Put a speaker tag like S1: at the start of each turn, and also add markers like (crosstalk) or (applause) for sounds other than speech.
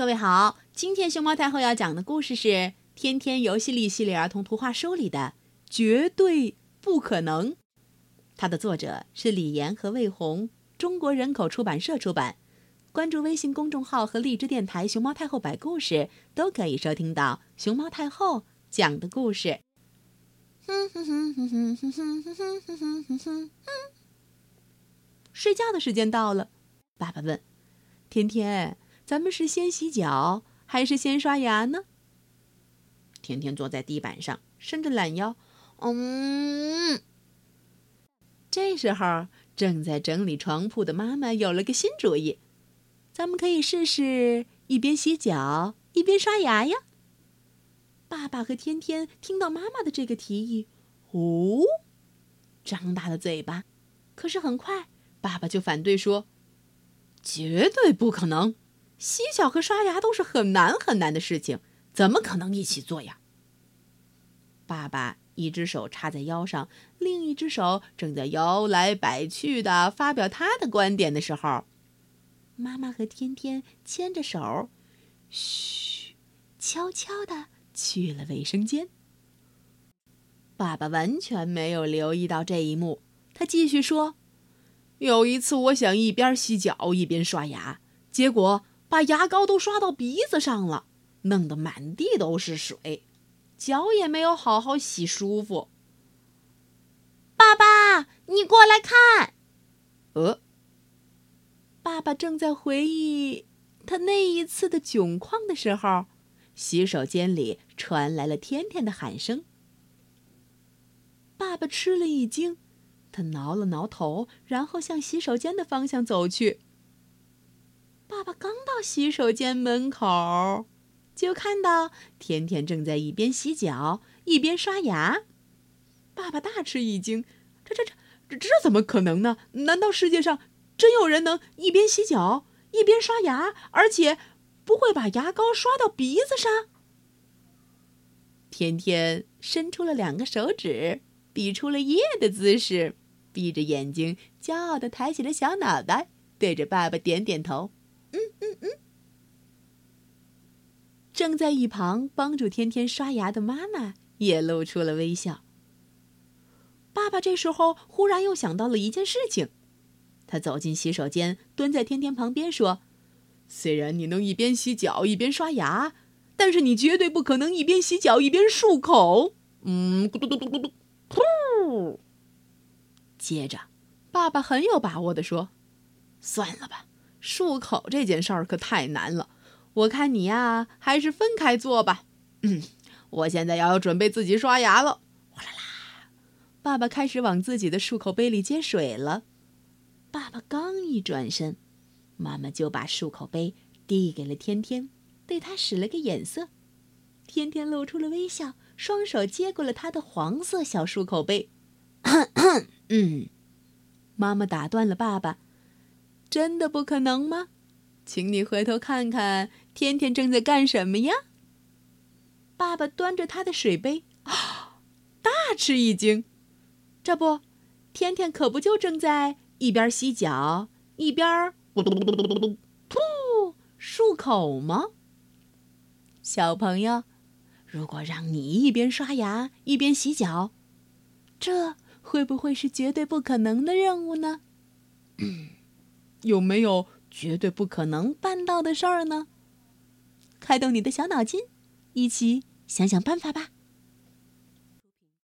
S1: 各位好，今天熊猫太后要讲的故事是《天天游戏力》系列儿童图画书里的《绝对不可能》，它的作者是李岩和魏红，中国人口出版社出版。关注微信公众号和荔枝电台“熊猫太后摆故事”，都可以收听到熊猫太后讲的故事。(laughs) 睡觉的时间到了，爸爸问：“天天，咱们是先洗脚还是先刷牙呢？”天天坐在地板上，伸着懒腰，嗯。这时候，正在整理床铺的妈妈有了个新主意。咱们可以试试一边洗脚一边刷牙呀。爸爸和天天听到妈妈的这个提议，哦，张大了嘴巴。可是很快，爸爸就反对说：“绝对不可能！洗脚和刷牙都是很难很难的事情，怎么可能一起做呀？”爸爸一只手插在腰上，另一只手正在摇来摆去的发表他的观点的时候。妈妈和天天牵着手，嘘，悄悄地去了卫生间。爸爸完全没有留意到这一幕，他继续说：“有一次，我想一边洗脚一边刷牙，结果把牙膏都刷到鼻子上了，弄得满地都是水，脚也没有好好洗舒服。”
S2: 爸爸，你过来看。
S1: 呃。爸爸正在回忆他那一次的窘况的时候，洗手间里传来了天天的喊声。爸爸吃了一惊，他挠了挠头，然后向洗手间的方向走去。爸爸刚到洗手间门口，就看到天天正在一边洗脚一边刷牙。爸爸大吃一惊：“这、这、这、这怎么可能呢？难道世界上……”真有人能一边洗脚一边刷牙，而且不会把牙膏刷到鼻子上？天天伸出了两个手指，比出了耶的姿势，闭着眼睛，骄傲的抬起了小脑袋，对着爸爸点点头：“嗯嗯嗯。”正在一旁帮助天天刷牙的妈妈也露出了微笑。爸爸这时候忽然又想到了一件事情。他走进洗手间，蹲在天天旁边说：“虽然你能一边洗脚一边刷牙，但是你绝对不可能一边洗脚一边漱口。”嗯，咕嘟嘟嘟嘟嘟，噗！接着，爸爸很有把握地说：“算了吧，漱口这件事儿可太难了。我看你呀，还是分开做吧。”嗯，我现在要准备自己刷牙了。哗啦啦，爸爸开始往自己的漱口杯里接水了。爸爸刚一转身，妈妈就把漱口杯递给了天天，对他使了个眼色。天天露出了微笑，双手接过了他的黄色小漱口杯。(coughs) 嗯，妈妈打断了爸爸：“真的不可能吗？请你回头看看，天天正在干什么呀？”爸爸端着他的水杯，啊，(gasps) 大吃一惊。这不，天天可不就正在……一边洗脚一边 (laughs) 噗漱口吗？小朋友，如果让你一边刷牙一边洗脚，这会不会是绝对不可能的任务呢？嗯 (coughs) 有没有绝对不可能办到的事儿呢？开动你的小脑筋，一起想想办法吧。